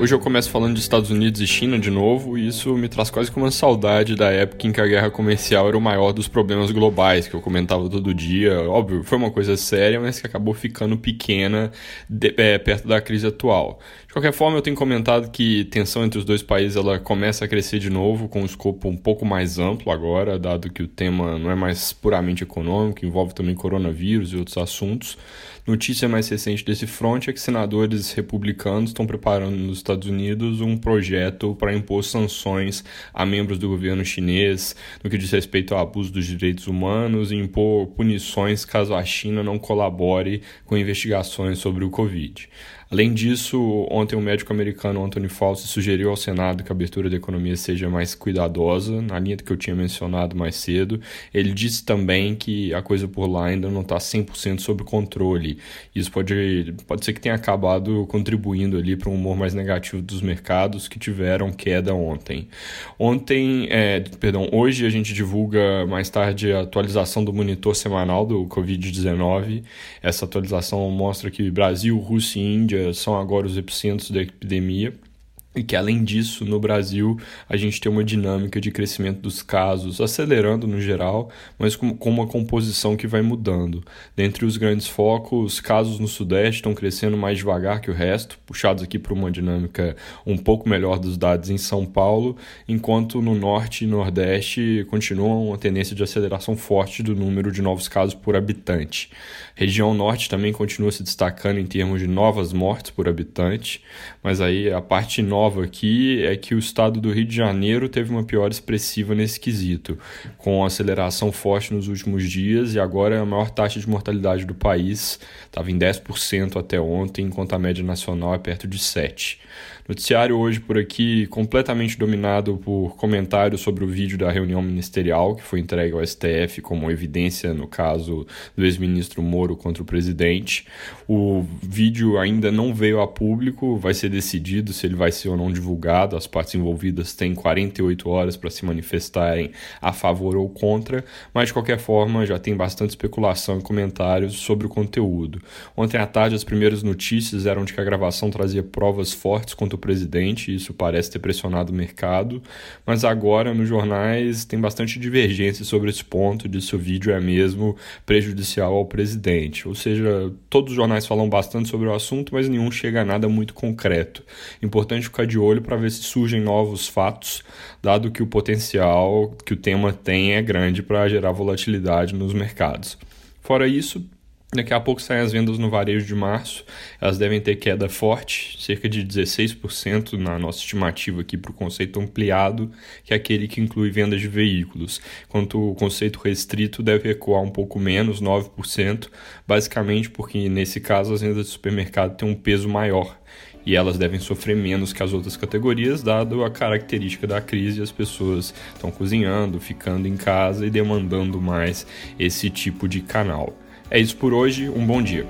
Hoje eu começo falando de Estados Unidos e China de novo, e isso me traz quase que uma saudade da época em que a guerra comercial era o maior dos problemas globais, que eu comentava todo dia. Óbvio, foi uma coisa séria, mas que acabou ficando pequena de, é, perto da crise atual. De qualquer forma, eu tenho comentado que tensão entre os dois países ela começa a crescer de novo, com um escopo um pouco mais amplo agora, dado que o tema não é mais puramente econômico, envolve também coronavírus e outros assuntos. Notícia mais recente desse front é que senadores republicanos estão preparando nos Estados Unidos um projeto para impor sanções a membros do governo chinês no que diz respeito ao abuso dos direitos humanos e impor punições caso a China não colabore com investigações sobre o Covid. Além disso, ontem o médico americano Anthony Fauci sugeriu ao Senado que a abertura da economia seja mais cuidadosa, na linha que eu tinha mencionado mais cedo. Ele disse também que a coisa por lá ainda não está 100% sob controle. Isso pode, pode ser que tenha acabado contribuindo ali para um humor mais negativo dos mercados que tiveram queda ontem. Ontem, é, perdão, hoje a gente divulga mais tarde a atualização do monitor semanal do Covid-19. Essa atualização mostra que Brasil, Rússia e Índia são agora os epicentros da epidemia e que além disso, no Brasil, a gente tem uma dinâmica de crescimento dos casos acelerando no geral, mas com, com uma composição que vai mudando. Dentre os grandes focos, casos no Sudeste estão crescendo mais devagar que o resto, puxados aqui por uma dinâmica um pouco melhor dos dados em São Paulo, enquanto no Norte e Nordeste continuam uma tendência de aceleração forte do número de novos casos por habitante. Região Norte também continua se destacando em termos de novas mortes por habitante, mas aí a parte nova nova aqui é que o estado do Rio de Janeiro teve uma pior expressiva nesse quesito, com aceleração forte nos últimos dias e agora é a maior taxa de mortalidade do país, estava em 10% até ontem, enquanto a média nacional é perto de 7%. Noticiário hoje por aqui completamente dominado por comentários sobre o vídeo da reunião ministerial que foi entregue ao STF como evidência no caso do ex-ministro Moro contra o presidente. O vídeo ainda não veio a público, vai ser decidido se ele vai ser ou não divulgado. As partes envolvidas têm 48 horas para se manifestarem a favor ou contra, mas de qualquer forma já tem bastante especulação e comentários sobre o conteúdo. Ontem à tarde as primeiras notícias eram de que a gravação trazia provas fortes contra o presidente, isso parece ter pressionado o mercado, mas agora nos jornais tem bastante divergência sobre esse ponto de se o vídeo é mesmo prejudicial ao presidente. Ou seja, todos os jornais falam bastante sobre o assunto, mas nenhum chega a nada muito concreto. Importante ficar de olho para ver se surgem novos fatos, dado que o potencial que o tema tem é grande para gerar volatilidade nos mercados. Fora isso, Daqui a pouco saem as vendas no varejo de março, elas devem ter queda forte, cerca de 16% na nossa estimativa aqui para o conceito ampliado, que é aquele que inclui vendas de veículos, enquanto o conceito restrito deve recuar um pouco menos, 9%, basicamente porque nesse caso as vendas de supermercado têm um peso maior e elas devem sofrer menos que as outras categorias, dado a característica da crise, as pessoas estão cozinhando, ficando em casa e demandando mais esse tipo de canal. É isso por hoje, um bom dia.